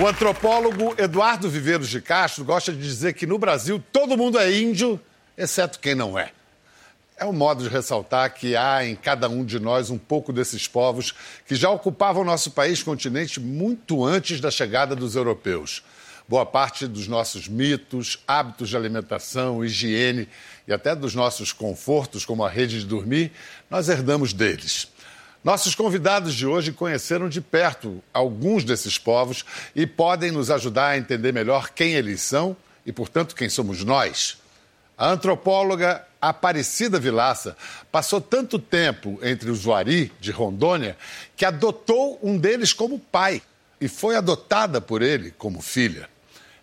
O antropólogo Eduardo Viveiros de Castro gosta de dizer que no Brasil todo mundo é índio, exceto quem não é. É um modo de ressaltar que há em cada um de nós um pouco desses povos que já ocupavam nosso país continente muito antes da chegada dos europeus. Boa parte dos nossos mitos, hábitos de alimentação, higiene e até dos nossos confortos, como a rede de dormir, nós herdamos deles. Nossos convidados de hoje conheceram de perto alguns desses povos e podem nos ajudar a entender melhor quem eles são e, portanto, quem somos nós. A antropóloga Aparecida Vilaça passou tanto tempo entre os Uari, de Rondônia, que adotou um deles como pai e foi adotada por ele como filha.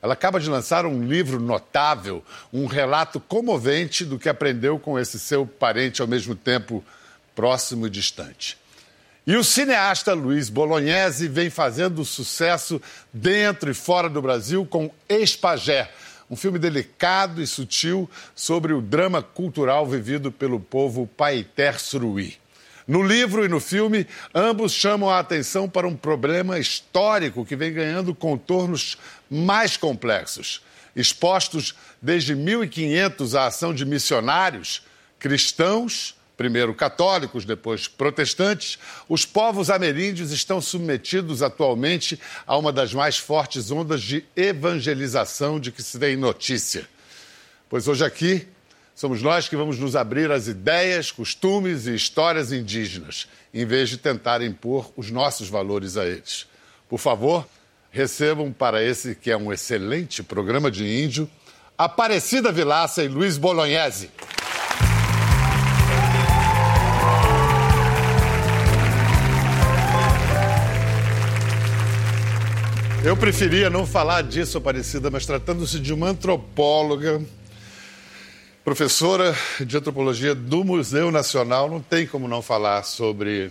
Ela acaba de lançar um livro notável, um relato comovente do que aprendeu com esse seu parente ao mesmo tempo próximo e distante. E o cineasta Luiz Bolognese vem fazendo sucesso dentro e fora do Brasil com Espagé, um filme delicado e sutil sobre o drama cultural vivido pelo povo Paiter Suruí. No livro e no filme, ambos chamam a atenção para um problema histórico que vem ganhando contornos mais complexos. Expostos desde 1500 à ação de missionários, cristãos primeiro católicos, depois protestantes, os povos ameríndios estão submetidos atualmente a uma das mais fortes ondas de evangelização de que se tem notícia. Pois hoje aqui somos nós que vamos nos abrir às ideias, costumes e histórias indígenas, em vez de tentar impor os nossos valores a eles. Por favor, recebam para esse que é um excelente programa de índio, Aparecida Vilaça e Luiz Bolognese. Eu preferia não falar disso, Aparecida, mas tratando-se de uma antropóloga, professora de antropologia do Museu Nacional, não tem como não falar sobre.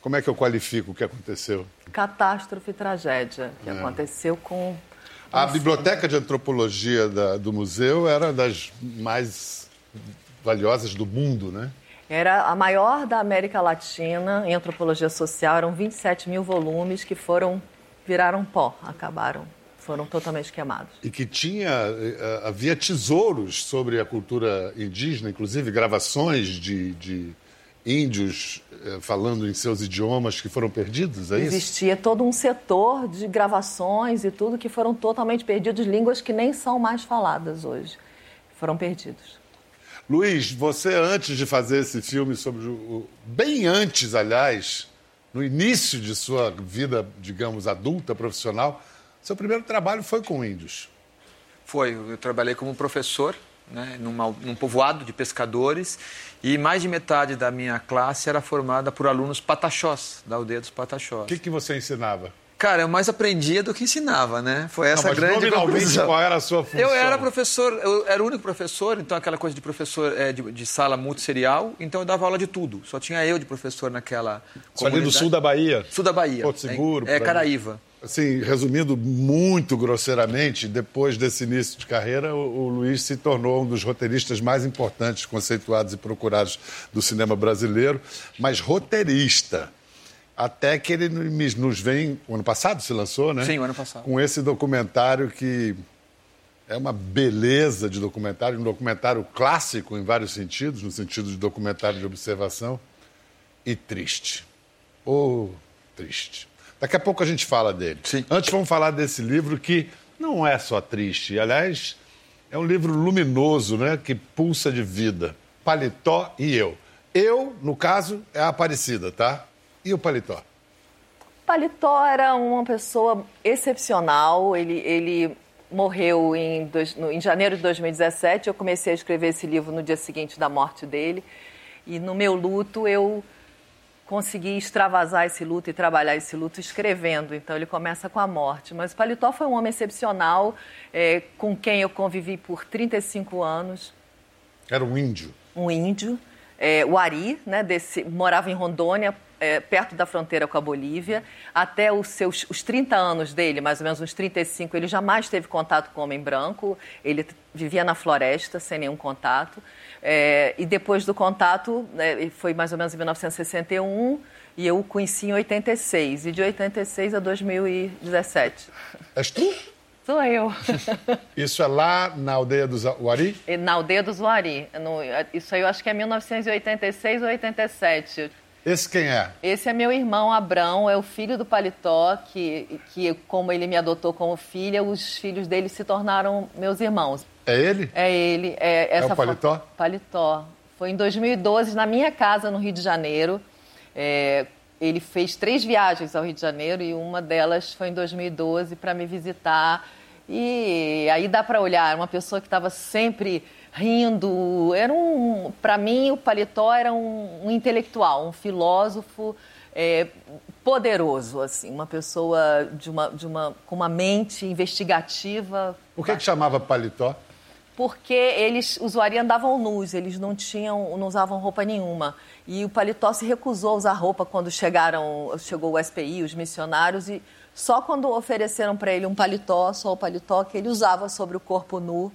Como é que eu qualifico o que aconteceu? Catástrofe e tragédia que é. aconteceu com. A biblioteca de antropologia da, do museu era das mais valiosas do mundo, né? Era a maior da América Latina em antropologia social, eram 27 mil volumes que foram viraram pó, acabaram, foram totalmente queimados. E que tinha, eh, havia tesouros sobre a cultura indígena, inclusive gravações de, de índios eh, falando em seus idiomas que foram perdidos, é isso? Existia todo um setor de gravações e tudo que foram totalmente perdidos, línguas que nem são mais faladas hoje, foram perdidos. Luiz, você antes de fazer esse filme sobre o bem antes, aliás, no início de sua vida, digamos, adulta, profissional, seu primeiro trabalho foi com índios. Foi, eu trabalhei como professor né, numa, num povoado de pescadores e mais de metade da minha classe era formada por alunos pataxós, da aldeia dos pataxós. O que, que você ensinava? Cara, eu mais aprendia do que ensinava, né? Foi essa não, mas grande conclusão. qual era a sua função? Eu era professor, eu era o único professor, então aquela coisa de professor é, de, de, sala multisserial, então eu dava aula de tudo. Só tinha eu de professor naquela Só ali do sul da Bahia? Sul da Bahia. Porto Seguro? É, é Caraíva. Assim, resumindo muito grosseiramente, depois desse início de carreira, o, o Luiz se tornou um dos roteiristas mais importantes, conceituados e procurados do cinema brasileiro, mas roteirista até que ele nos vem. O ano passado se lançou, né? Sim, o ano passado. Com esse documentário que é uma beleza de documentário, um documentário clássico em vários sentidos, no sentido de documentário de observação, e triste. Oh, triste. Daqui a pouco a gente fala dele. Sim. Antes vamos falar desse livro que não é só triste. Aliás, é um livro luminoso, né? Que pulsa de vida. Paletó e eu. Eu, no caso, é a Aparecida, tá? E o Paletó? Paletó era uma pessoa excepcional. Ele, ele morreu em, dois, no, em janeiro de 2017. Eu comecei a escrever esse livro no dia seguinte da morte dele. E no meu luto eu consegui extravasar esse luto e trabalhar esse luto escrevendo. Então ele começa com a morte. Mas Paletó foi um homem excepcional, é, com quem eu convivi por 35 anos. Era um índio? Um índio é, o Ari, né, desse, morava em Rondônia, é, perto da fronteira com a Bolívia. Até os seus os 30 anos dele, mais ou menos uns 35, ele jamais teve contato com homem branco. Ele vivia na floresta, sem nenhum contato. É, e depois do contato, né, foi mais ou menos em 1961, e eu o conheci em 86. E de 86 a 2017. És tu? Sou eu. Isso é lá na aldeia do Uari? Na aldeia do Zuari. No, isso aí eu acho que é 1986 ou 87. Esse quem é? Esse é meu irmão Abrão, é o filho do Paletó, que, que como ele me adotou como filha, os filhos dele se tornaram meus irmãos. É ele? É ele. É, essa é o Paletó? Paletó. Foi em 2012, na minha casa, no Rio de Janeiro. É, ele fez três viagens ao Rio de Janeiro e uma delas foi em 2012 para me visitar e aí dá para olhar, uma pessoa que estava sempre rindo. Era um, para mim, o Paletó era um, um intelectual, um filósofo é, poderoso, assim, uma pessoa de uma, de uma, com uma mente investigativa. Por que, que chamava Paletó? Porque eles, os usuários andavam nus, eles não tinham, não usavam roupa nenhuma. E o Paletó se recusou a usar roupa quando chegaram, chegou o SPI, os missionários, e só quando ofereceram para ele um paletó, só o paletó, que ele usava sobre o corpo nu,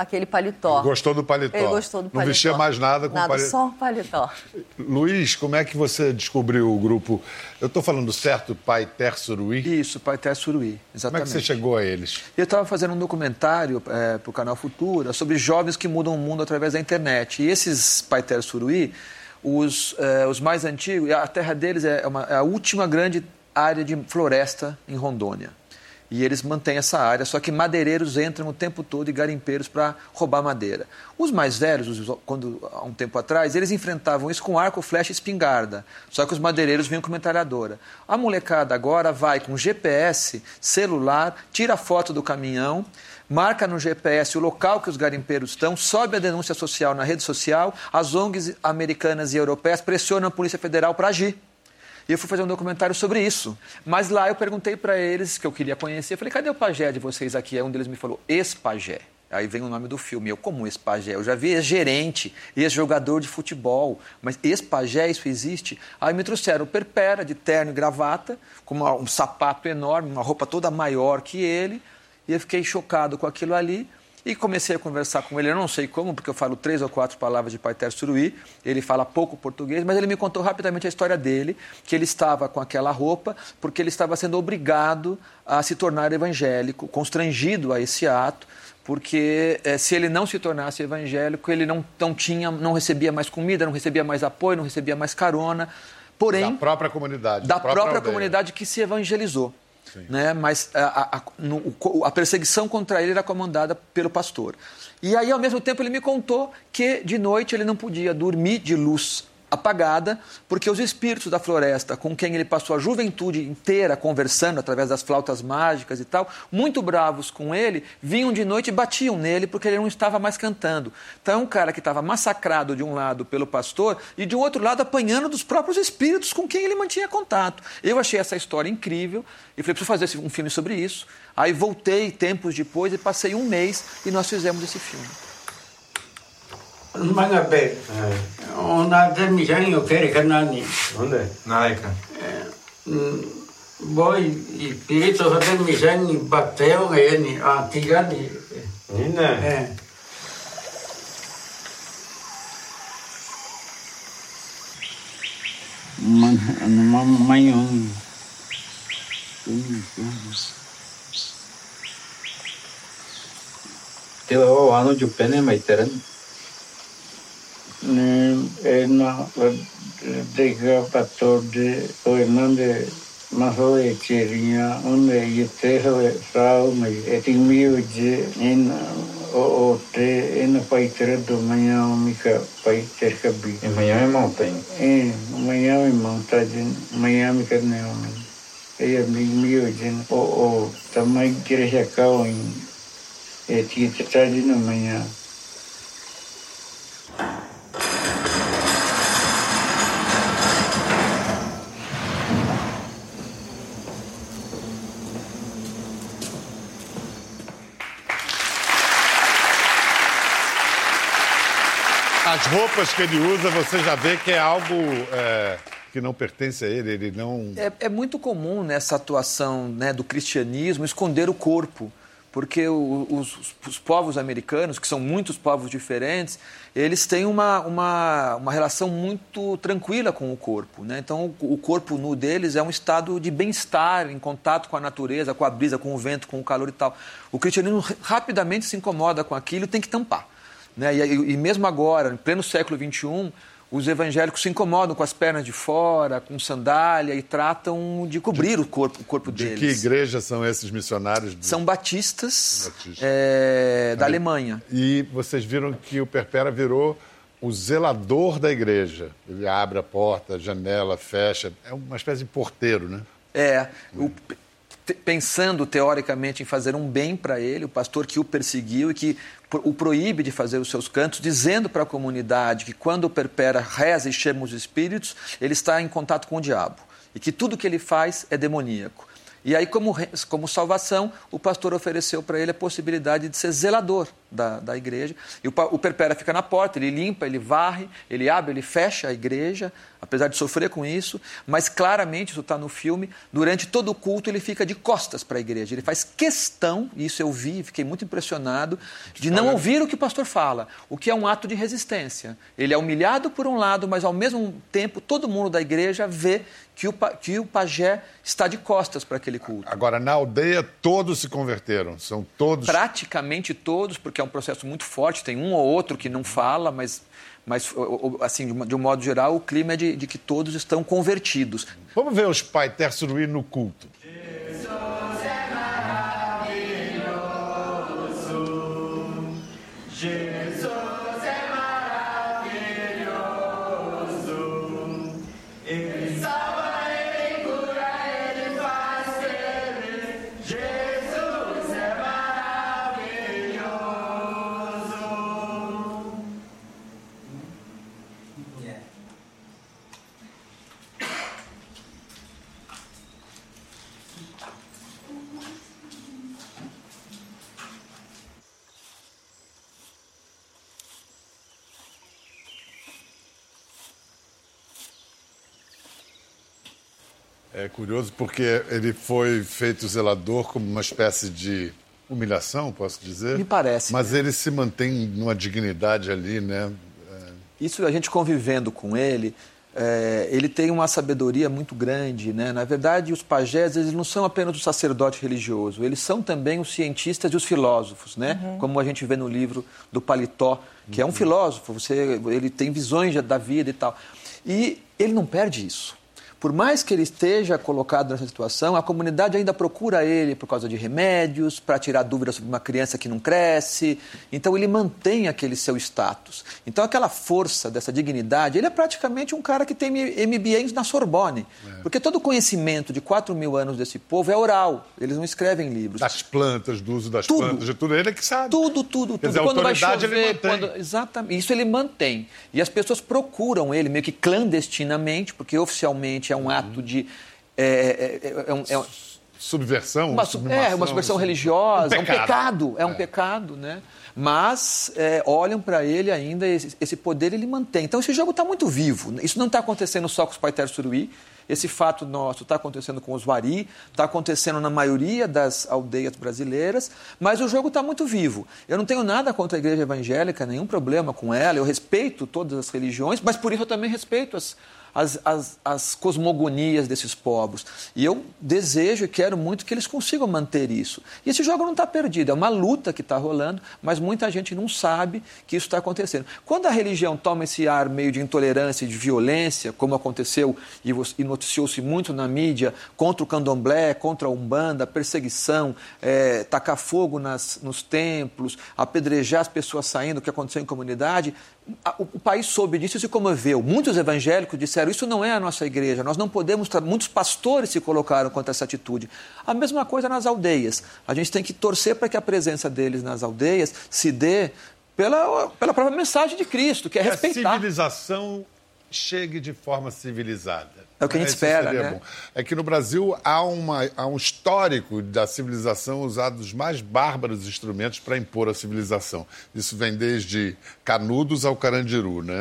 aquele paletó. Ele gostou do paletó. Ele gostou do paletó. Não vestia mais nada com nada, paletó. só o paletó. Luiz, como é que você descobriu o grupo? Eu estou falando certo, Pai Ter Suruí? Isso, Pai Ter Suruí, exatamente. Como é que você chegou a eles? Eu estava fazendo um documentário é, para o canal Futura sobre jovens que mudam o mundo através da internet. E esses Pai Ter Suruí, os, é, os mais antigos, a terra deles é, uma, é a última grande área de floresta em Rondônia. E eles mantêm essa área, só que madeireiros entram o tempo todo e garimpeiros para roubar madeira. Os mais velhos, quando há um tempo atrás, eles enfrentavam isso com arco, flecha e espingarda. Só que os madeireiros vinham com metralhadora. A molecada agora vai com GPS, celular, tira foto do caminhão, marca no GPS o local que os garimpeiros estão, sobe a denúncia social na rede social, as ONGs americanas e europeias pressionam a Polícia Federal para agir. E eu fui fazer um documentário sobre isso. Mas lá eu perguntei para eles, que eu queria conhecer, eu falei, cadê o pajé de vocês aqui? Aí um deles me falou, ex-pajé. Aí vem o nome do filme. Eu, como ex-pajé? Eu já vi ex-gerente, ex-jogador de futebol, mas ex-pajé, isso existe? Aí me trouxeram o Perpera, de terno e gravata, com uma, um sapato enorme, uma roupa toda maior que ele, e eu fiquei chocado com aquilo ali. E comecei a conversar com ele, eu não sei como, porque eu falo três ou quatro palavras de Paiter Suruí, ele fala pouco português, mas ele me contou rapidamente a história dele, que ele estava com aquela roupa porque ele estava sendo obrigado a se tornar evangélico, constrangido a esse ato, porque eh, se ele não se tornasse evangélico, ele não, não tinha, não recebia mais comida, não recebia mais apoio, não recebia mais carona. Porém, da própria comunidade. Da própria, própria comunidade que se evangelizou. Né? Mas a, a, no, a, perseguição contra ele era comandada pelo pastor. E aí, ao mesmo tempo, ele me contou que de noite ele não podia dormir de luz apagada, porque os espíritos da floresta, com quem ele passou a juventude inteira conversando através das flautas mágicas e tal, muito bravos com ele, vinham de noite e batiam nele porque ele não estava mais cantando. Então é um cara que estava massacrado de um lado pelo pastor e de outro lado apanhando dos próprios espíritos com quem ele mantinha contato. Eu achei essa história incrível e falei, preciso fazer um filme sobre isso. Aí voltei tempos depois e passei um mês e nós fizemos esse filme. Mga be. Ona de mi jang yo kere kanani. Onde? Nalaika. Boy i pirito de mi jang bateo ngeni antigani. Nina. Eh. Man ano mamayong. Tila o ano de pene maiteran. ena ne ena de ga pastor de o enande maso e cheria onde e teso e me e ti o o te en pa itre do manhã o mi ka pa ka bi. E manhã e monta e manhã e monta de manhã mi ka ne o e a mi mi uje o o tamai kire ya ka o e ti te tajin o manhã roupas que ele usa, você já vê que é algo é, que não pertence a ele, ele não... É, é muito comum nessa atuação né, do cristianismo esconder o corpo porque os, os, povos americanos, que são muitos povos diferentes, eles têm uma, uma, uma relação muito tranquila com o corpo. Né? Então, o, o corpo nu deles é um estado de bem-estar, em contato com a natureza, com a brisa, com o vento, com o calor e tal. O cristianismo rapidamente se incomoda com aquilo e tem que tampar. Né? E, e mesmo agora, em pleno século XXI, os evangélicos se incomodam com as pernas de fora, com sandália e tratam de cobrir de, o corpo, o corpo de deles. De que igreja são esses missionários? São batistas é, da Alemanha. E vocês viram que o Perpera virou o zelador da igreja. Ele abre a porta, a janela, fecha. É uma espécie de porteiro, né? É. O, pensando teoricamente em fazer um bem para ele, o pastor que o perseguiu e que o proíbe de fazer os seus cantos, dizendo para a comunidade que quando o perpera reza e chama os espíritos, ele está em contato com o diabo e que tudo que ele faz é demoníaco. E aí, como, como salvação, o pastor ofereceu para ele a possibilidade de ser zelador da, da igreja. E o, o perpera fica na porta, ele limpa, ele varre, ele abre, ele fecha a igreja, apesar de sofrer com isso, mas claramente, isso está no filme, durante todo o culto ele fica de costas para a igreja. Ele faz questão, e isso eu vi e fiquei muito impressionado, de não ouvir o que o pastor fala, o que é um ato de resistência. Ele é humilhado por um lado, mas ao mesmo tempo todo mundo da igreja vê que o, que o pajé está de costas para aquele culto. Agora, na aldeia, todos se converteram, são todos... Praticamente todos, porque é um processo muito forte, tem um ou outro que não fala, mas mas assim de um modo geral o clima é de, de que todos estão convertidos. Vamos ver os Pai Suruí no culto. Jesus é maravilhoso. Jesus curioso porque ele foi feito zelador como uma espécie de humilhação, posso dizer? Me parece. Mas ele se mantém numa dignidade ali, né? Isso a gente convivendo com ele, é, ele tem uma sabedoria muito grande, né? Na verdade, os pajés eles não são apenas o sacerdote religioso, eles são também os cientistas e os filósofos, né? Uhum. Como a gente vê no livro do Paletó, que é um filósofo, você, ele tem visões da vida e tal. E ele não perde isso. Por mais que ele esteja colocado nessa situação, a comunidade ainda procura ele por causa de remédios, para tirar dúvidas sobre uma criança que não cresce. Então ele mantém aquele seu status. Então aquela força dessa dignidade, ele é praticamente um cara que tem MBA na Sorbonne. É. Porque todo o conhecimento de 4 mil anos desse povo é oral. Eles não escrevem livros. Das plantas, do uso das tudo. plantas, de tudo. Ele é que sabe. Tudo, tudo, tudo. Quer dizer, quando vai chover. Quando... Exatamente. Isso ele mantém. E as pessoas procuram ele meio que clandestinamente, porque oficialmente é um ato de. É, é, é, um, é subversão? Uma, é, uma subversão religiosa, um é um pecado, é um pecado, né? Mas é, olham para ele ainda, esse, esse, poder ele mantém. Então esse jogo está muito vivo. Isso não está acontecendo só com os Paiter Suruí, esse fato nosso está acontecendo com os Vari, está acontecendo na maioria das aldeias brasileiras, mas o jogo está muito vivo. Eu não tenho nada contra a igreja evangélica, nenhum problema com ela, eu respeito todas as religiões, mas por isso eu também respeito as, as, as, as, cosmogonias desses povos. E eu desejo e quero muito que eles consigam manter isso. E esse jogo não está perdido, é uma luta que está rolando, mas muita gente não sabe que isso está acontecendo. Quando a religião toma esse ar meio de intolerância e de violência, como aconteceu e noticiou-se muito na mídia, contra o candomblé, contra a umbanda, perseguição, é, tacar fogo nas, nos templos, apedrejar as pessoas saindo, o que aconteceu em comunidade, o, país soube disso e se comoveu. Muitos evangélicos disseram: Isso não é a nossa igreja, nós não podemos. Muitos pastores se colocaram contra essa atitude. A mesma coisa nas aldeias. A gente tem que torcer para que a presença deles nas aldeias se dê pela, pela própria mensagem de Cristo, que é respeitar. A civilização chegue de forma civilizada. É o que a gente Isso espera, né? bom. É que no Brasil há, uma, há um histórico da civilização usado os mais bárbaros instrumentos para impor a civilização. Isso vem desde canudos ao carandiru, né?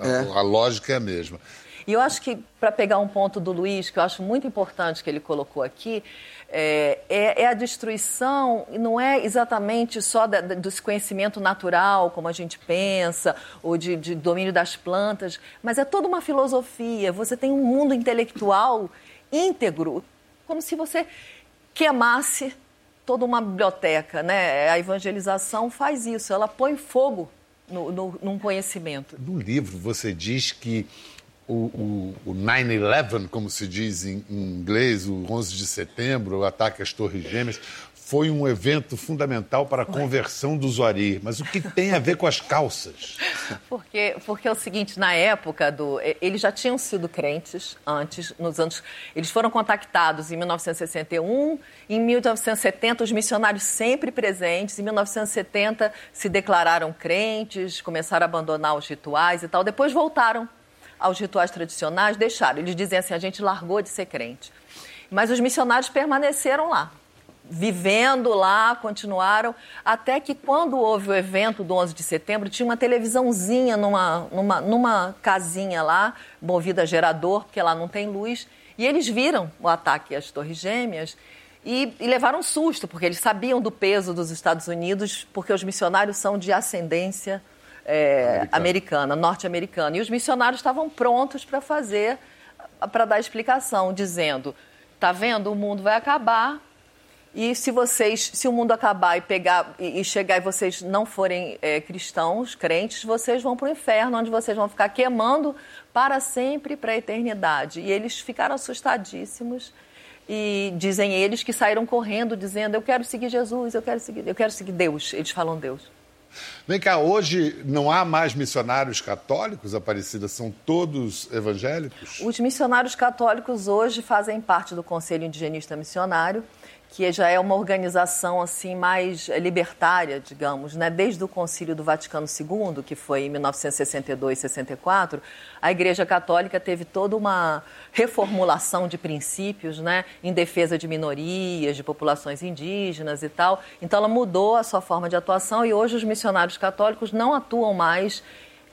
A, É. a lógica é a mesma. E eu acho que, para pegar um ponto do Luiz, que eu acho muito importante que ele colocou aqui, é, é- é a destruição, não é exatamente só da, da- desse conhecimento natural, como a gente pensa, ou de, de domínio das plantas, mas é toda uma filosofia. Você tem um mundo intelectual íntegro, como se você queimasse toda uma biblioteca. Né? A evangelização faz isso, ela põe fogo no, no, num conhecimento. No livro você diz que o, o, o 9-11, como se diz em, em inglês, o 11 de setembro, o ataque às Torres Gêmeas, foi um evento fundamental para a conversão do Zori. Mas o que tem a ver com as calças? Porque, porque é o seguinte, na época do. Eles já tinham sido crentes antes, nos anos. Eles foram contactados em 1961, em 1970, os missionários sempre presentes, em 1970 se declararam crentes, começaram a abandonar os rituais e tal, depois voltaram aos rituais tradicionais, deixaram. Eles dizem assim: a gente largou de ser crente. Mas os missionários permaneceram lá vivendo lá, continuaram, até que quando houve o evento do 11 de setembro, tinha uma televisãozinha numa, numa, numa casinha lá, movida a gerador, porque lá não tem luz, e eles viram o ataque às Torres Gêmeas e, e levaram um susto, porque eles sabiam do peso dos Estados Unidos, porque os missionários são de ascendência é, americana, norte-americana, e os missionários estavam prontos para fazer, para dar explicação, dizendo, tá vendo, o mundo vai acabar, e se vocês, se o mundo acabar e pegar e, e chegar e vocês não forem é, cristãos, crentes, vocês vão para o inferno, onde vocês vão ficar queimando para sempre, para a eternidade. E eles ficaram assustadíssimos e dizem eles que saíram correndo dizendo: eu quero seguir Jesus, eu quero seguir, eu quero seguir Deus. Eles falam Deus. Vem cá, hoje não há mais missionários católicos, Aparecida, são todos evangélicos? Os missionários católicos hoje fazem parte do Conselho Indigenista Missionário, que já é uma organização assim mais libertária, digamos, né? Desde o Concílio do Vaticano II, que foi em 1962, 64, a Igreja Católica teve toda uma reformulação de princípios, né, em defesa de minorias, de populações indígenas e tal. Então ela mudou a sua forma de atuação e hoje os missionários católicos não atuam mais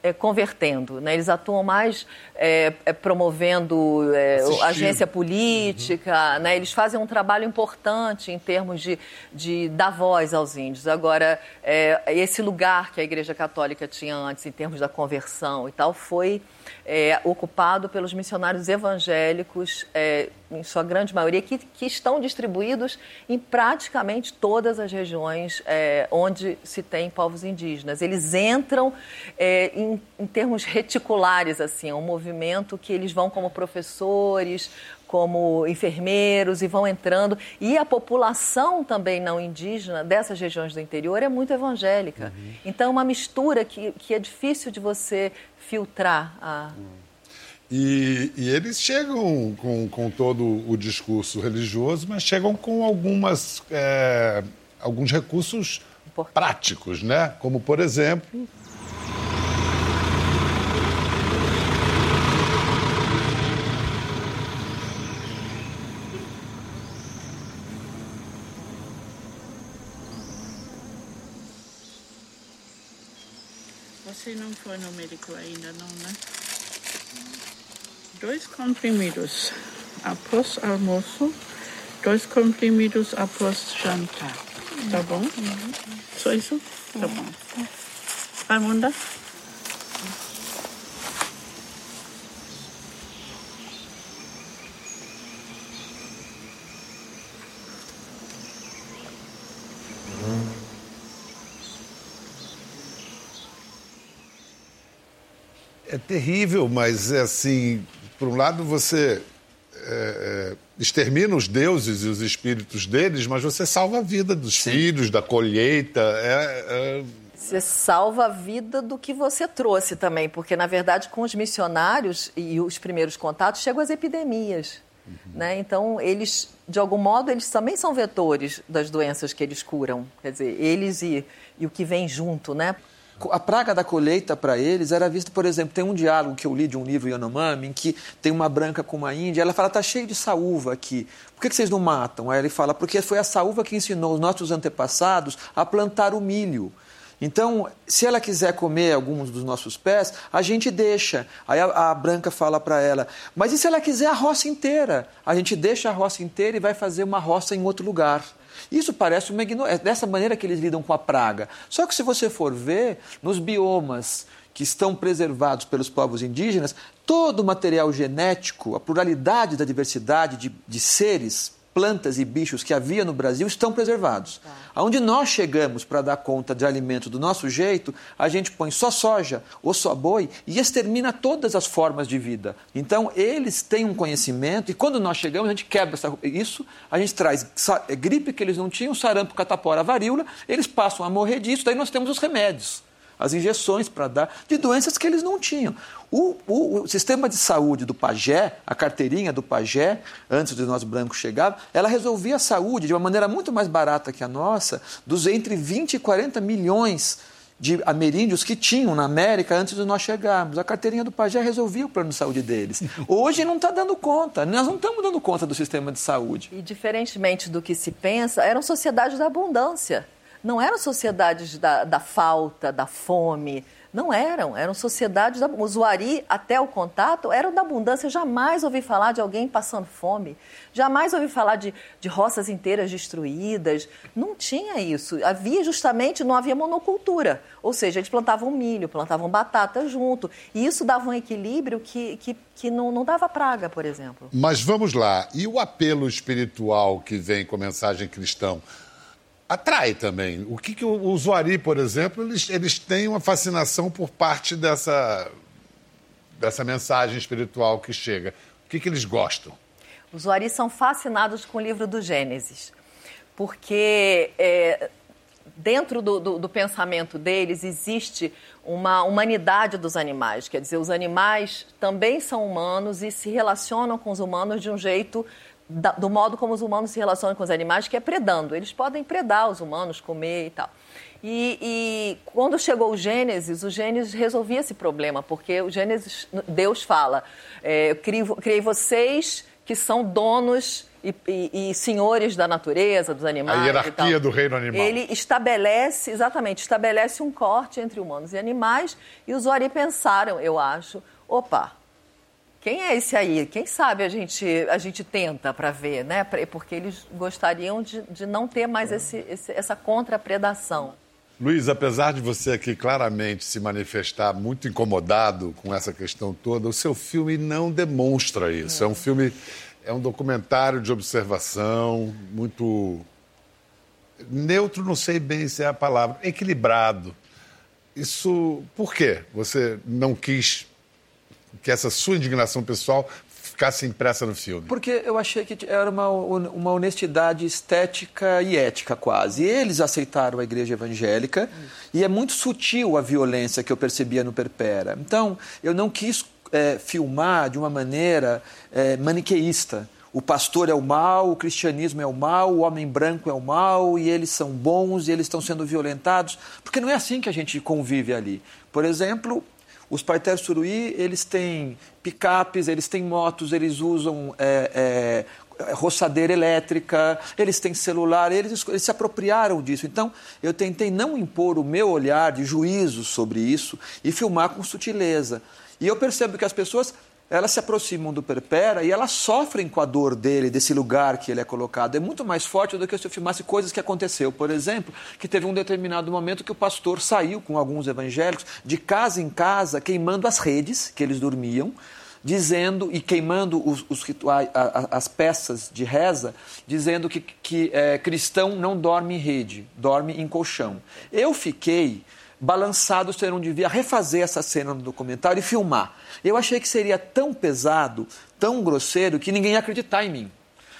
é, convertendo, né? eles atuam mais é, é, promovendo é, agência política, né? eles fazem um trabalho importante em termos de, de dar voz aos índios. Agora, é, esse lugar que a Igreja Católica tinha antes, em termos da conversão e tal, foi é, ocupado pelos missionários evangélicos, é, em sua grande maioria, que, que estão distribuídos em praticamente todas as regiões é, onde se tem povos indígenas. Eles entram é, em, em termos reticulares, assim, é um movimento que eles vão como professores, como enfermeiros e vão entrando. E a população também não indígena dessas regiões do interior é muito evangélica. Então, é uma mistura que, que é difícil de você filtrar. A... E, e eles chegam com, com todo o discurso religioso, mas chegam com algumas, é, alguns recursos práticos, né? Como, por exemplo, Você não foi no médico ainda, não, né? Dois comprimidos após almoço, dois comprimidos após jantar. Tá bom? Só isso? Tá bom. Amanda? É terrível, mas é assim, por um lado você é, é, extermina os deuses e os espíritos deles, mas você salva a vida dos filhos, da colheita. É, é, Você salva a vida do que você trouxe também, porque, na verdade, com os missionários e os primeiros contatos, chegam as epidemias. Né? Então, eles, de algum modo, eles também são vetores das doenças que eles curam. Quer dizer, eles e, e o que vem junto, né? A praga da colheita para eles era vista, por exemplo, tem um diálogo que eu li de um livro Yanomami, em que tem uma branca com uma índia, ela fala, tá cheio de saúva aqui, por que, que vocês não matam? Aí ele fala, porque foi a saúva que ensinou os nossos antepassados a plantar o milho. Então, se ela quiser comer alguns dos nossos pés, a gente deixa. Aí a, a branca fala para ela: Mas e se ela quiser a roça inteira? A gente deixa a roça inteira e vai fazer uma roça em outro lugar. Isso parece uma ignorância. É dessa maneira que eles lidam com a praga. Só que se você for ver, nos biomas que estão preservados pelos povos indígenas, todo o material genético, a pluralidade da diversidade de, de seres plantas e bichos que havia no Brasil estão preservados. Tá. Aonde nós chegamos para dar conta de alimento do nosso jeito, a gente põe só soja ou só boi e extermina todas as formas de vida. Então, eles têm um conhecimento e quando nós chegamos, a gente quebra essa, isso, a gente traz gripe que eles não tinham, sarampo, catapora, varíola, eles passam a morrer disso, daí nós temos os remédios as injeções para dar de doenças que eles não tinham. O, o, o, sistema de saúde do pajé, a carteirinha do pajé, antes de nós brancos chegarmos, ela resolvia a saúde de uma maneira muito mais barata que a nossa, dos entre 20 e 40 milhões de ameríndios que tinham na América antes de nós chegarmos. A carteirinha do pajé resolvia o plano de saúde deles. Hoje não está dando conta, nós não estamos dando conta do sistema de saúde. E diferentemente do que se pensa, eram sociedades da abundância não eram sociedades da, da falta, da fome. Não eram, eram sociedades da usuari até o contato eram da abundância. Eu jamais ouvi falar de alguém passando fome, jamais ouvi falar de, de roças inteiras destruídas. Não tinha isso. Havia justamente, não havia monocultura. Ou seja, eles plantavam milho, plantavam batata junto. E isso dava um equilíbrio que, que, que não, não dava praga, por exemplo. Mas vamos lá. E o apelo espiritual que vem com a mensagem cristã? Atrai também. O que, que o, o por exemplo, eles, eles têm uma fascinação por parte dessa, dessa mensagem espiritual que chega. O que, que eles gostam? Os Zuari são fascinados com o livro do Gênesis, porque é, dentro do, do, do, pensamento deles existe uma humanidade dos animais. Quer dizer, os animais também são humanos e se relacionam com os humanos de um jeito do modo como os humanos se relacionam com os animais, que é predando. Eles podem predar os humanos, comer e tal. E, e, quando chegou o Gênesis, o Gênesis resolvia esse problema, porque o Gênesis, Deus fala: é, eu criei, criei vocês que são donos e, e, e, senhores da natureza, dos animais. A hierarquia do reino animal. Ele estabelece, exatamente, estabelece um corte entre humanos e animais, e os Ori pensaram, eu acho, opa, quem é esse aí? Quem sabe a gente, a gente tenta para ver, né? Porque eles gostariam de, de não ter mais esse, esse, essa contrapredação. Luiz, apesar de você aqui claramente se manifestar muito incomodado com essa questão toda, o seu filme não demonstra isso. É, é um filme, é um documentário de observação, muito neutro, não sei bem se é a palavra, equilibrado. Isso, por quê? Você não quis que essa sua indignação pessoal ficasse impressa no filme? Porque eu achei que era uma, uma honestidade estética e ética quase. Eles aceitaram a igreja evangélica e é muito sutil a violência que eu percebia no Perpera. Então, eu não quis é, filmar de uma maneira é, maniqueísta. O pastor é o mal, o cristianismo é o mal, o homem branco é o mal e eles são bons e eles estão sendo violentados, porque não é assim que a gente convive ali. Por exemplo, os Parter Suruí, eles têm picapes, eles têm motos, eles usam é, é, roçadeira elétrica, eles têm celular, eles, eles se apropriaram disso. Então, eu tentei não impor o meu olhar de juízo sobre isso e filmar com sutileza. E eu percebo que as pessoas elas se aproximam do Perpera e elas sofrem com a dor dele, desse lugar que ele é colocado. É muito mais forte do que se eu filmasse coisas que aconteceu. Por exemplo, que teve um determinado momento que o pastor saiu com alguns evangélicos de casa em casa, queimando as redes que eles dormiam, dizendo e queimando os, os rituais, as peças de reza, dizendo que, que é, cristão não dorme em rede, dorme em colchão. Eu fiquei balançado eu não devia refazer essa cena no documentário e filmar. Eu achei que seria tão pesado, tão grosseiro, que ninguém ia acreditar em mim.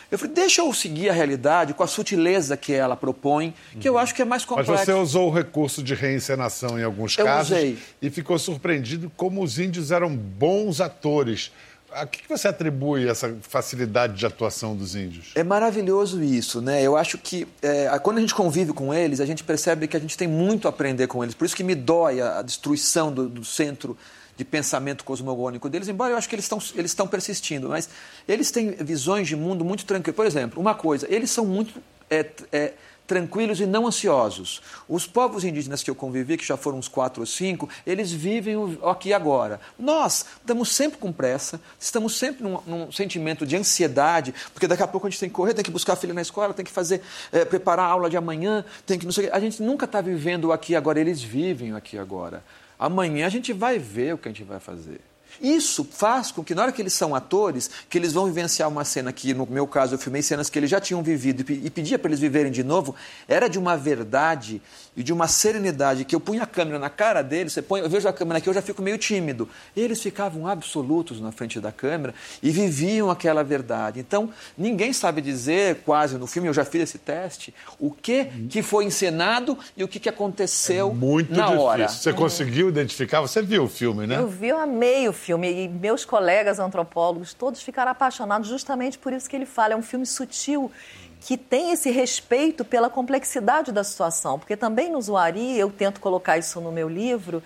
Eu falei, deixa eu seguir a realidade com a sutileza que ela propõe, que eu acho que é mais complexo. Mas você usou o recurso de reencenação em alguns eu casos usei. e ficou surpreendido como os índios eram bons atores. A que você atribui essa facilidade de atuação dos índios? É maravilhoso isso, né? Eu acho que é, quando a gente convive com eles, a gente percebe que a gente tem muito a aprender com eles. Por isso que me dói a, destruição do, do centro de pensamento cosmogônico deles, embora eu acho que eles estão eles persistindo, mas eles têm visões de mundo muito tranquilas. Por exemplo, uma coisa, eles são muito é, é, tranquilos e não ansiosos. Os povos indígenas que eu convivi, que já foram uns quatro ou cinco, eles vivem o aqui agora. Nós estamos sempre com pressa, estamos sempre num, num sentimento de ansiedade, porque daqui a pouco a gente tem que correr, tem que buscar a filha na escola, tem que fazer, é, preparar a aula de amanhã, tem que não sei. A gente nunca está vivendo o aqui agora, eles vivem o aqui agora. Amanhã a gente vai ver o que a gente vai fazer. Isso faz com que, na hora que eles são atores, que eles vão vivenciar uma cena que, no meu caso, eu filmei cenas que eles já tinham vivido e pe- e pedia para eles viverem de novo, era de uma verdade e de uma serenidade que eu punha a câmera na cara deles, você põe, eu vejo a câmera aqui, eu já fico meio tímido. Eles ficavam absolutos na frente da câmera e viviam aquela verdade. Então, ninguém sabe dizer, quase no filme, eu já fiz esse teste, o que, que foi encenado e o que, que aconteceu Muito na difícil. hora. Você conseguiu identificar? Você viu o filme, né? Eu vi, eu amei o filme. E meus colegas antropólogos, todos ficaram apaixonados justamente por isso que ele fala. É um filme sutil que tem esse respeito pela complexidade da situação. Porque também no Zuari, eu tento colocar isso no meu livro,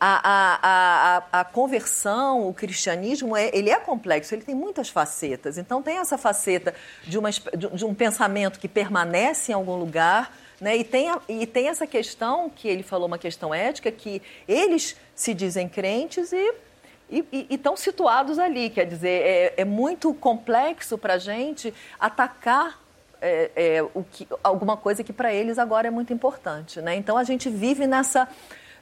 a, a, a, a- conversão, o cristianismo, é, ele é complexo, ele tem muitas facetas. Então tem essa faceta de, uma, de- um pensamento que permanece em algum lugar, né? E, tem, e tem essa questão, que ele falou, uma questão ética, que eles se dizem crentes e e estão situados ali. Quer dizer, é, é muito complexo para a gente atacar é, é, o que, alguma coisa que para eles agora é muito importante. Né? Então a gente vive nessa,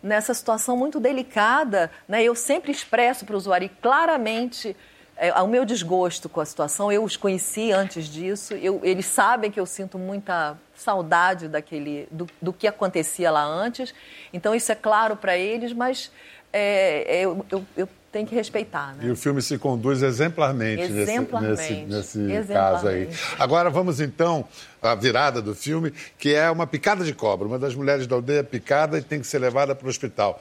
nessa situação muito delicada. Né? Eu sempre expresso para o usuário claramente é, o meu desgosto com a situação. Eu os conheci antes disso. Eu, eles sabem que eu sinto muita saudade daquele do, do que acontecia lá antes. Então isso é claro para eles, mas é, é, eu, eu, eu tenho que respeitar. Né? E o filme se conduz exemplarmente, nesse- Exemplarmente. nesse, nesse, caso aí. Exemplarmente. Agora vamos então à virada do filme, que é uma picada de cobra. Uma das mulheres da aldeia é picada e tem que ser levada para o hospital.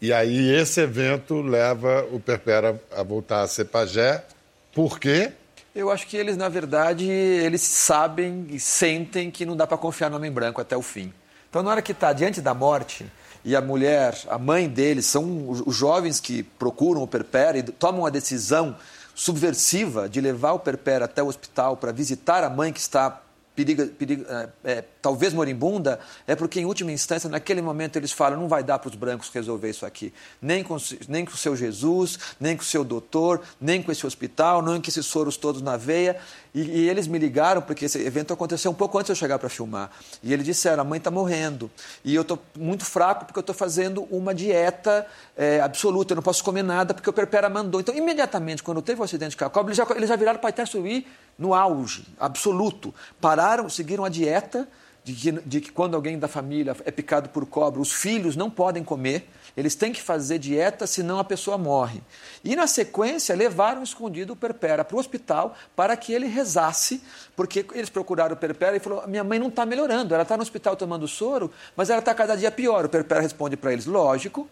E aí esse evento leva o Perpera a voltar a ser pajé. Por quê? Eu acho que eles, na verdade, eles sabem e sentem que não dá para confiar no homem branco até o fim. Então, na hora que está diante da morte, e a mulher, a mãe deles, são os jovens que procuram o Perpera e tomam a decisão subversiva de levar o Perpera até o hospital para visitar a mãe que está periga, periga, é, é, talvez moribunda, é porque, em última instância, naquele momento eles falam: não vai dar para os brancos resolver isso aqui. Nem com, nem com o seu Jesus, nem com o seu doutor, nem com esse hospital, nem com esses soros todos na veia. E, e eles me ligaram, porque esse evento aconteceu um pouco antes de eu chegar para filmar. E eles disseram: a mãe está morrendo. E eu estou muito fraco porque eu estou fazendo uma dieta é, absoluta, eu não posso comer nada porque o Perpera mandou. Então, imediatamente, quando teve o acidente a cobra, eles já, eles já viraram para Itaçuí no auge, absoluto. Pararam, seguiram a dieta de que, de que quando alguém da família é picado por cobra, os filhos não podem comer, eles têm que fazer dieta, senão a pessoa morre. E na sequência, levaram escondido o Perpera para o hospital para que ele rezasse, porque eles procuraram o Perpera e falou: minha mãe não está melhorando, ela está no hospital tomando soro, mas ela está cada dia pior. O Perpera responde para eles: lógico,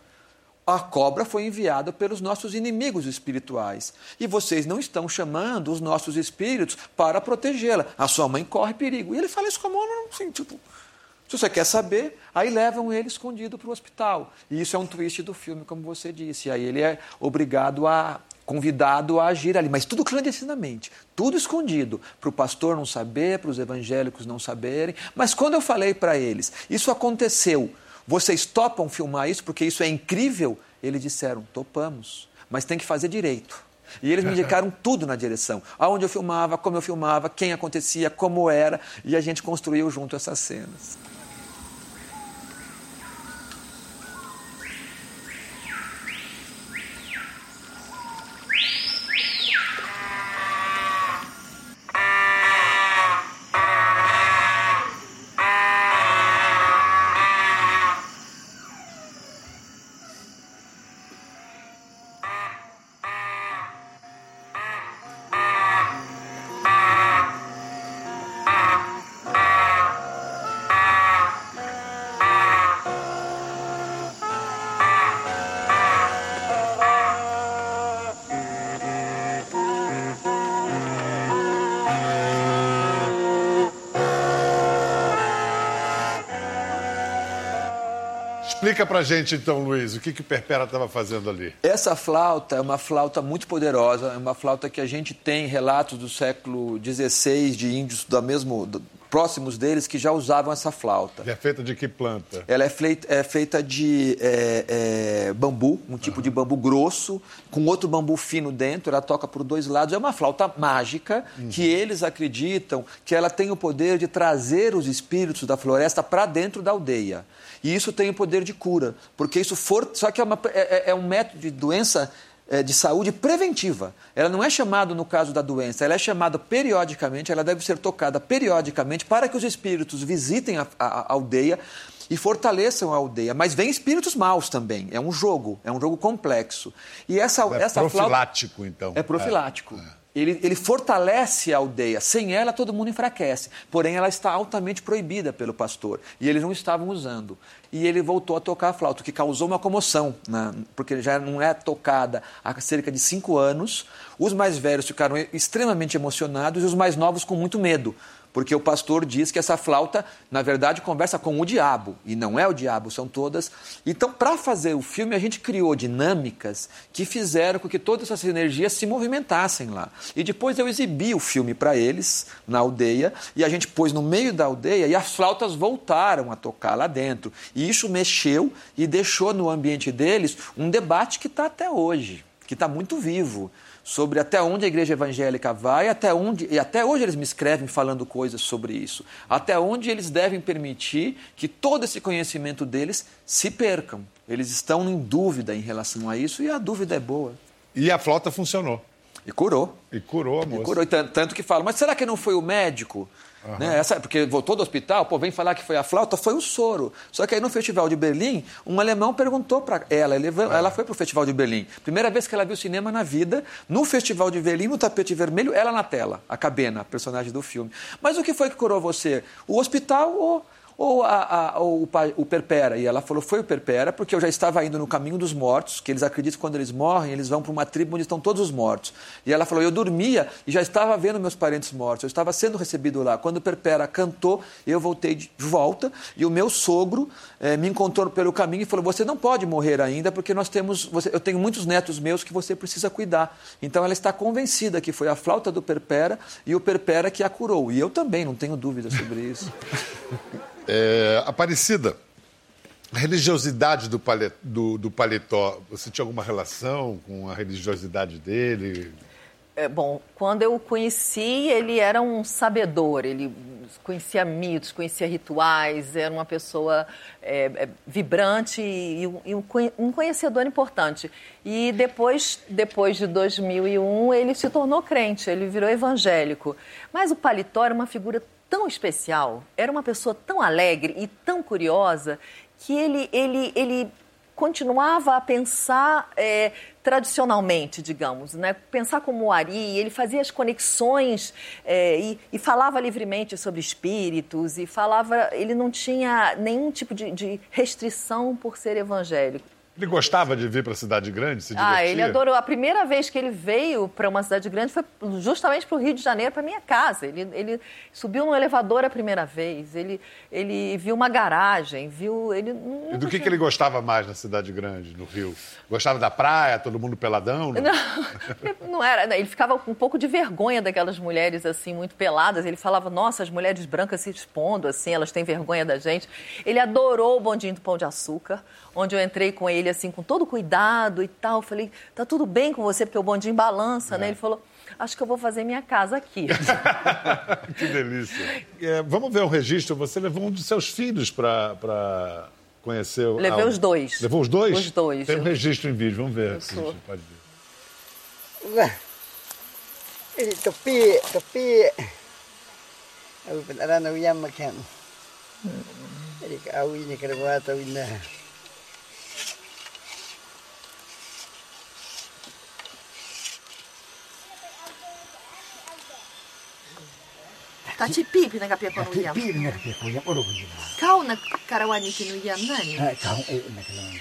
a cobra foi enviada pelos nossos inimigos espirituais. E vocês não estão chamando os nossos espíritos para protegê-la. A sua mãe corre perigo. E ele fala isso com a mão, assim, tipo. Se você quer saber, aí levam ele escondido para o hospital. E isso é um twist do filme, como você disse. E aí ele é obrigado a. convidado a agir ali, mas tudo clandestinamente, tudo escondido, para o pastor não saber, para os evangélicos não saberem. Mas quando eu falei para eles, isso aconteceu, vocês topam filmar isso porque isso é incrível? Eles disseram, topamos, mas tem que fazer direito. E eles me indicaram tudo na direção. Aonde eu filmava, como eu filmava, quem acontecia, como era, e a gente construiu junto essas cenas. Explica pra gente então, Luiz, o que que Perpera estava fazendo ali. Essa flauta é uma flauta muito poderosa, é uma flauta que a gente tem relatos do século XVI de índios da mesmo, próximos deles que já usavam essa flauta. É feita de que planta? Ela é feita, é feita de é, é, bambu, um tipo de bambu grosso, com outro bambu fino dentro. Ela toca por dois lados. É uma flauta mágica que eles acreditam que ela tem o poder de trazer os espíritos da floresta para dentro da aldeia. E isso tem o poder de cura, porque isso for. Só que é, uma- é- é- é um método de doença de saúde preventiva. Ela não é chamada no caso da doença, ela é chamada periodicamente, ela deve ser tocada periodicamente para que os espíritos visitem a, a- a aldeia e fortaleçam a aldeia. Mas vem espíritos maus também. É um jogo, é um jogo complexo. E essa, É essa flauta profilático, então. é profilático. Ele, ele fortalece a aldeia. Sem ela, todo mundo enfraquece. Porém, ela está altamente proibida pelo pastor. E eles não estavam usando. E ele voltou a tocar a flauta, o que causou uma comoção, na- porque já não é tocada há cerca de cinco anos. Os mais velhos ficaram extremamente emocionados e os mais novos com muito medo. Porque o pastor diz que essa flauta, na verdade, conversa com o diabo. E não é o diabo, são todas. Então, para fazer o filme, a gente criou dinâmicas que fizeram com que todas essas energias se movimentassem lá. E depois eu exibi o filme para eles, na aldeia, e a gente pôs no meio da aldeia e as flautas voltaram a tocar lá dentro. E isso mexeu e deixou no ambiente deles um debate que está até hoje, que está muito vivo sobre até onde a igreja evangélica vai, até onde e até hoje eles me escrevem falando coisas sobre isso, até onde eles devem permitir que todo esse conhecimento deles se percam. Eles estão em dúvida em relação a isso e a dúvida é boa. E a flauta funcionou. E curou. E curou a moça. E curou. E tan- Tanto que falam, mas será que não foi o médico? Né? Essa, porque voltou do hospital, pô, vem falar que foi a flauta, foi o soro. Só que aí no Festival de Berlim, um alemão perguntou para ela, ele, ela foi para o Festival de Berlim. Primeira vez que ela viu cinema na vida, no Festival de Berlim, no tapete vermelho, ela na tela, a Cabena, a personagem do filme. Mas o que foi que curou você? O hospital ou ou, a- a- ou o, o Perpera? E ela falou, foi o Perpera, porque eu já estava indo no caminho dos mortos, que eles acreditam que quando eles morrem, eles vão para uma tribo onde estão todos os mortos. E ela falou, eu dormia e já estava vendo meus parentes mortos, eu estava sendo recebido lá. Quando o Perpera cantou, eu voltei de volta e o meu sogro eh, me encontrou pelo caminho e falou, você não pode morrer ainda, porque nós temos, você- eu tenho muitos netos meus que você precisa cuidar. Então ela está convencida que foi a flauta do Perpera e o Perpera que a curou. E eu também, não tenho dúvida sobre isso. É, Aparecida, a religiosidade do, pale- do- do paletó, você tinha alguma relação com a religiosidade dele? É, bom, quando eu o conheci, ele era um sabedor, ele conhecia mitos, conhecia rituais, era uma pessoa é, é, vibrante e, um- e um conhecedor importante. E depois, depois de 2001, ele se tornou crente, ele virou evangélico. Mas o Paletó era uma figura tão especial, era uma pessoa tão alegre e tão curiosa que ele, ele, ele continuava a pensar é, tradicionalmente, digamos, né? pensar como Ari, ele fazia as conexões é, e, e falava livremente sobre espíritos e falava, ele não tinha nenhum tipo de, de restrição por ser evangélico. Ele gostava de vir para a cidade grande, se divertia? Ah, ele adorou. A primeira vez que ele veio para uma cidade grande foi justamente para o Rio de Janeiro, para minha casa. Ele, ele subiu no elevador a primeira vez, ele, ele viu uma garagem, viu. Ele, E do que, que ele gostava mais na cidade grande, no Rio? Gostava da praia, todo mundo peladão? Não? Não, não era. Ele ficava com um pouco de vergonha daquelas mulheres assim muito peladas. Ele falava: "Nossa, as mulheres brancas se expondo assim, elas têm vergonha da gente". Ele adorou o bondinho do Pão de Açúcar, onde eu entrei com ele assim com todo cuidado e tal. Eu falei: "Tá tudo bem com você porque o bondinho balança, né?". Ele falou: "Acho que eu vou fazer minha casa aqui". que delícia. É, vamos ver um registro. Você levou um dos seus filhos para conhecer o. Levei ah, os dois. Levou os dois? Os dois. Tem um registro em vídeo, vamos ver. Eu sou. a pode ver. Ini tepi, tepi. Aku benaran aku yang makan. Jadi kau ini kerja atau ini. Kachi pipi na kapia kono yam. Tepi dengan dia kau yang orang ini. Kau na karawani kinu yam nani. Ah, kau eh nak lawan.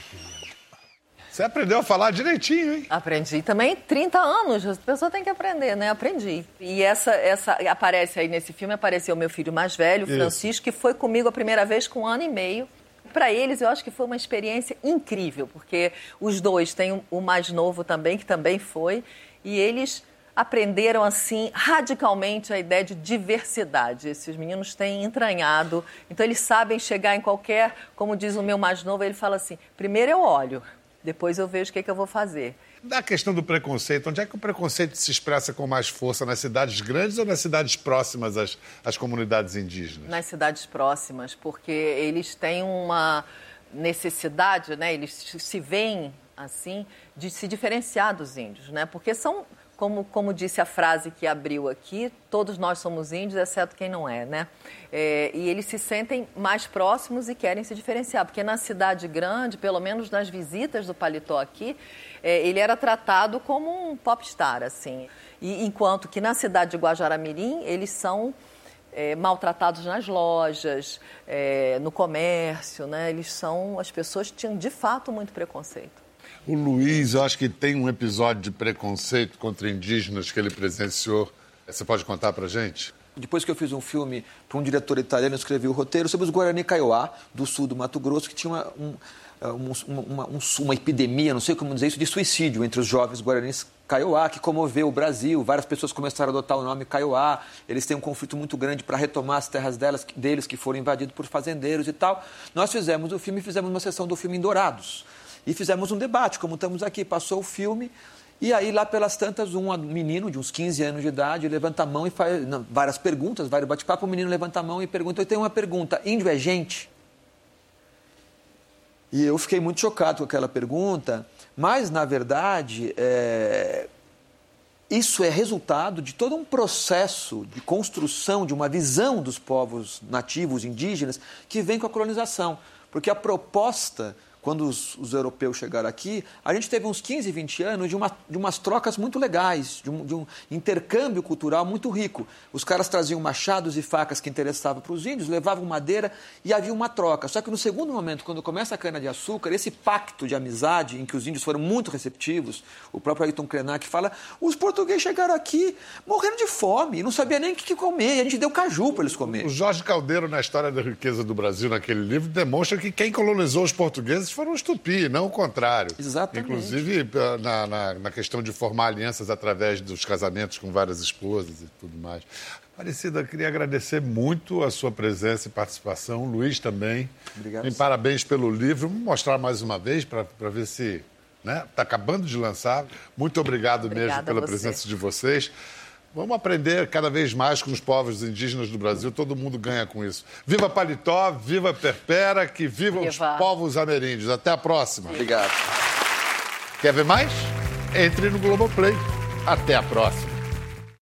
Você aprendeu a falar direitinho, hein? Aprendi também 30 anos, a pessoa tem que aprender, né? Aprendi. E essa, essa aparece aí nesse filme, apareceu meu filho mais velho. Francisco, que foi comigo a primeira vez com um ano e meio. Para eles, eu acho que foi uma experiência incrível, porque os dois têm o mais novo também, que também foi, e eles aprenderam assim radicalmente a ideia de diversidade. Esses meninos têm entranhado, então eles sabem chegar em qualquer, como diz o meu mais novo, ele fala assim: primeiro eu olho, depois eu vejo o que, que eu vou fazer. Da questão do preconceito, onde é que o preconceito se expressa com mais força? Nas cidades grandes ou nas cidades próximas às, às comunidades indígenas? nas cidades próximas, porque eles têm uma necessidade, né? Eles se veem assim de se diferenciar dos índios, né? Porque são, como, como disse a frase que abriu aqui, todos nós somos índios, exceto quem não é, né? É, e eles se sentem mais próximos e querem se diferenciar, porque na cidade grande, pelo menos nas visitas do Paletó aqui, é, ele era tratado como um popstar, assim. E enquanto que na cidade de Guajaramirim eles são é, maltratados nas lojas, é, no comércio, né? Eles são as pessoas tinham de fato muito preconceito. O Luiz, eu acho que tem um episódio de preconceito contra indígenas que ele presenciou. Você pode contar pra gente? Depois que eu fiz um filme para um diretor italiano, eu escrevi o roteiro sobre os Guarani Kaiowá, do sul do Mato Grosso, que tinha uma, um, um, uma, um, uma, epidemia, não sei como dizer isso, de suicídio entre os jovens Guaranis Kaiowá, que comoveu o Brasil. Várias pessoas começaram a adotar o nome Kaiowá. Eles têm um conflito muito grande para retomar as terras delas, deles que foram invadidos por fazendeiros e tal. Nós fizemos o filme, fizemos uma sessão do filme em Dourados. E fizemos um debate, como estamos aqui. Passou o filme, e aí, lá pelas tantas, um menino de uns 15 anos de idade levanta a mão e faz várias perguntas, vários bate-papo. O menino levanta a mão e pergunta: Eu tenho uma pergunta: índio é gente? E eu fiquei muito chocado com aquela pergunta, mas, na verdade, é... isso é resultado de todo um processo de construção de uma visão dos povos nativos indígenas que vem com a colonização. Porque a proposta quando os, os, europeus chegaram aqui, a gente teve uns 15, 20 anos de, uma, de umas trocas muito legais, de um, de um, intercâmbio cultural muito rico. Os caras traziam machados e facas que interessavam para os índios, levavam madeira e havia uma troca. Só que no segundo momento, quando começa a cana-de-açúcar, esse pacto de amizade em que os índios foram muito receptivos, o próprio Ayrton Krenak fala, os portugueses chegaram aqui morrendo de fome, não sabia nem o que comer, a gente deu caju para eles comerem. O Jorge Caldeiro, na História da Riqueza do Brasil, naquele livro, demonstra que quem colonizou os portugueses foram os tupi, não o contrário. Exatamente. Inclusive na, na, na, questão de formar alianças através dos casamentos com várias esposas e tudo mais. Aparecida, queria agradecer muito a sua presença e participação. Luiz também. Obrigado. E parabéns pelo livro. Vamos mostrar mais uma vez para ver se. Está né? Tá acabando de lançar. Muito obrigado Obrigada mesmo pela presença de vocês. Vamos aprender cada vez mais com os povos indígenas do Brasil. Todo mundo ganha com isso. Viva Paletó, viva Perpera, que vivam os Viva. povos ameríndios. Até a próxima. Obrigado. Quer ver mais? Entre no Globoplay. Até a próxima.